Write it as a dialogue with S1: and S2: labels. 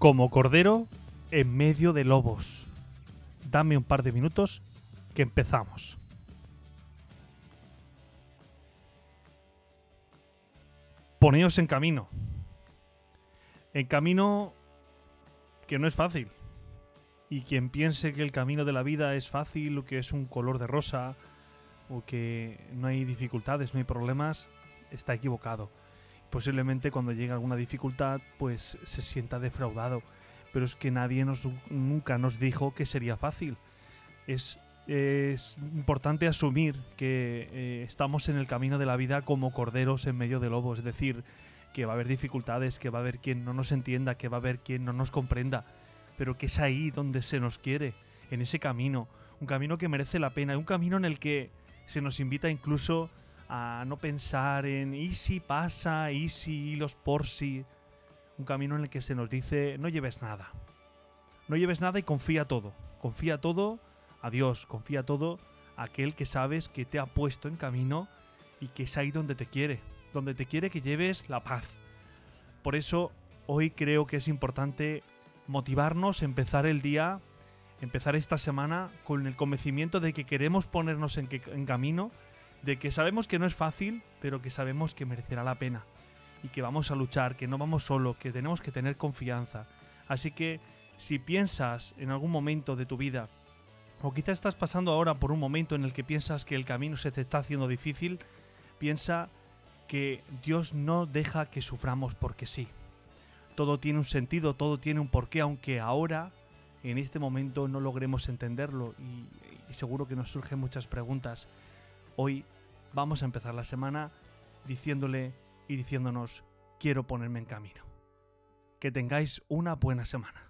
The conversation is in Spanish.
S1: como cordero en medio de lobos. Dame un par de minutos que empezamos. Poneos en camino. En camino que no es fácil. Y quien piense que el camino de la vida es fácil o que es un color de rosa o que no hay dificultades, no hay problemas, está equivocado. Posiblemente cuando llegue alguna dificultad, pues se sienta defraudado. Pero es que nadie nos, nunca nos dijo que sería fácil. Es, es importante asumir que eh, estamos en el camino de la vida como corderos en medio de lobos. Es decir, que va a haber dificultades, que va a haber quien no nos entienda, que va a haber quien no nos comprenda. Pero que es ahí donde se nos quiere, en ese camino. Un camino que merece la pena, un camino en el que se nos invita incluso a no pensar en y si pasa, y si los por si. Un camino en el que se nos dice no lleves nada. No lleves nada y confía todo. Confía todo a Dios, confía todo a aquel que sabes que te ha puesto en camino y que es ahí donde te quiere, donde te quiere que lleves la paz. Por eso hoy creo que es importante motivarnos, empezar el día, empezar esta semana con el convencimiento de que queremos ponernos en, camino de que sabemos que no es fácil, pero que sabemos que merecerá la pena y que vamos a luchar, que no vamos solo, que tenemos que tener confianza. Así que si piensas en algún momento de tu vida, o quizás estás pasando ahora por un momento en el que piensas que el camino se te está haciendo difícil, piensa que Dios no deja que suframos porque sí. Todo tiene un sentido, todo tiene un porqué, aunque ahora, en este momento, no logremos entenderlo y, y seguro que nos surgen muchas preguntas. Hoy vamos a empezar la semana diciéndole y diciéndonos, quiero ponerme en camino. Que tengáis una buena semana.